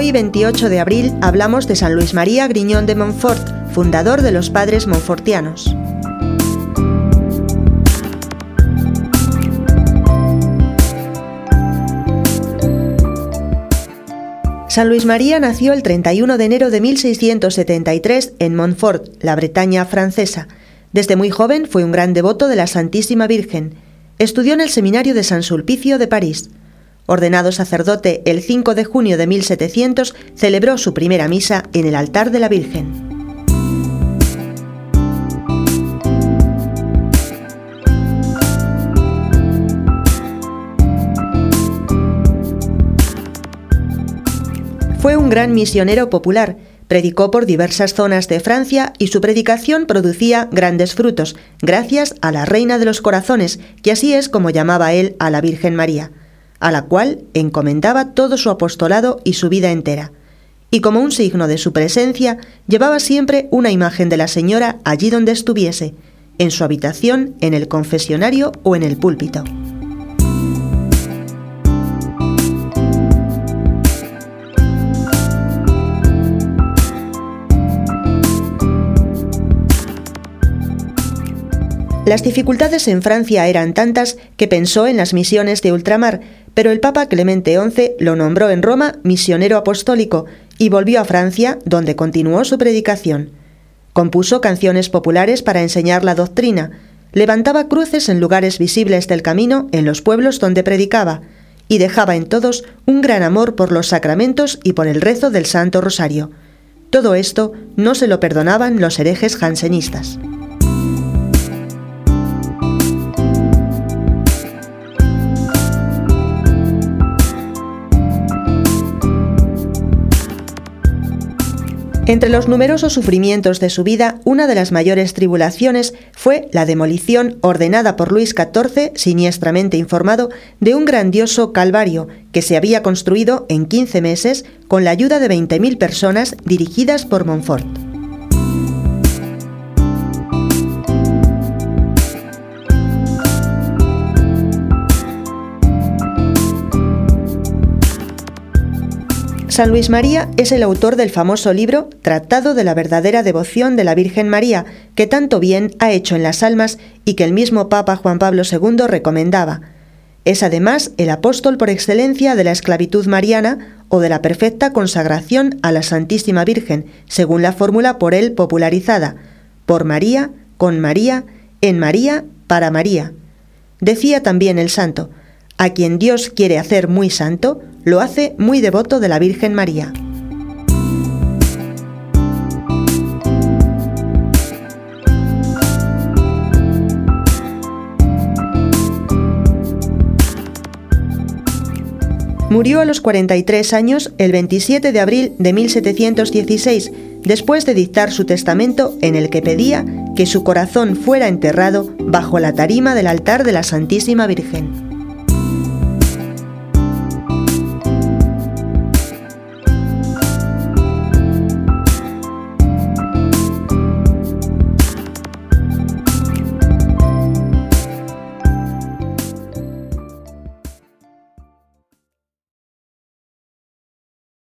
Hoy, 28 de abril, hablamos de San Luis María Griñón de Montfort, fundador de los Padres Montfortianos. San Luis María nació el 31 de enero de 1673 en Montfort, la Bretaña francesa. Desde muy joven fue un gran devoto de la Santísima Virgen. Estudió en el Seminario de San Sulpicio de París. Ordenado sacerdote el 5 de junio de 1700, celebró su primera misa en el altar de la Virgen. Fue un gran misionero popular, predicó por diversas zonas de Francia y su predicación producía grandes frutos, gracias a la Reina de los Corazones, que así es como llamaba él a la Virgen María, a la cual encomendaba todo su apostolado y su vida entera. Y como un signo de su presencia, llevaba siempre una imagen de la Señora allí donde estuviese, en su habitación, en el confesionario o en el púlpito. Las dificultades en Francia eran tantas que pensó en las misiones de ultramar, pero el Papa Clemente XI lo nombró en Roma misionero apostólico y volvió a Francia, donde continuó su predicación. Compuso canciones populares para enseñar la doctrina, levantaba cruces en lugares visibles del camino en los pueblos donde predicaba, y dejaba en todos un gran amor por los sacramentos y por el rezo del Santo Rosario. Todo esto no se lo perdonaban los herejes jansenistas. Entre los numerosos sufrimientos de su vida, una de las mayores tribulaciones fue la demolición ordenada por Luis XIV, siniestramente informado, de un grandioso calvario que se había construido en 15 meses con la ayuda de 20.000 personas dirigidas por Montfort. San Luis María es el autor del famoso libro Tratado de la verdadera devoción de la Virgen María, que tanto bien ha hecho en las almas y que el mismo Papa Juan Pablo II recomendaba. Es además el apóstol por excelencia de la esclavitud mariana o de la perfecta consagración a la Santísima Virgen, según la fórmula por él popularizada, por María, con María, en María, para María. Decía también el santo, a quien Dios quiere hacer muy santo, lo hace muy devoto de la Virgen María. Murió a los 43 años el 27 de abril de 1716, después de dictar su testamento en el que pedía que su corazón fuera enterrado bajo la tarima del altar de la Santísima Virgen.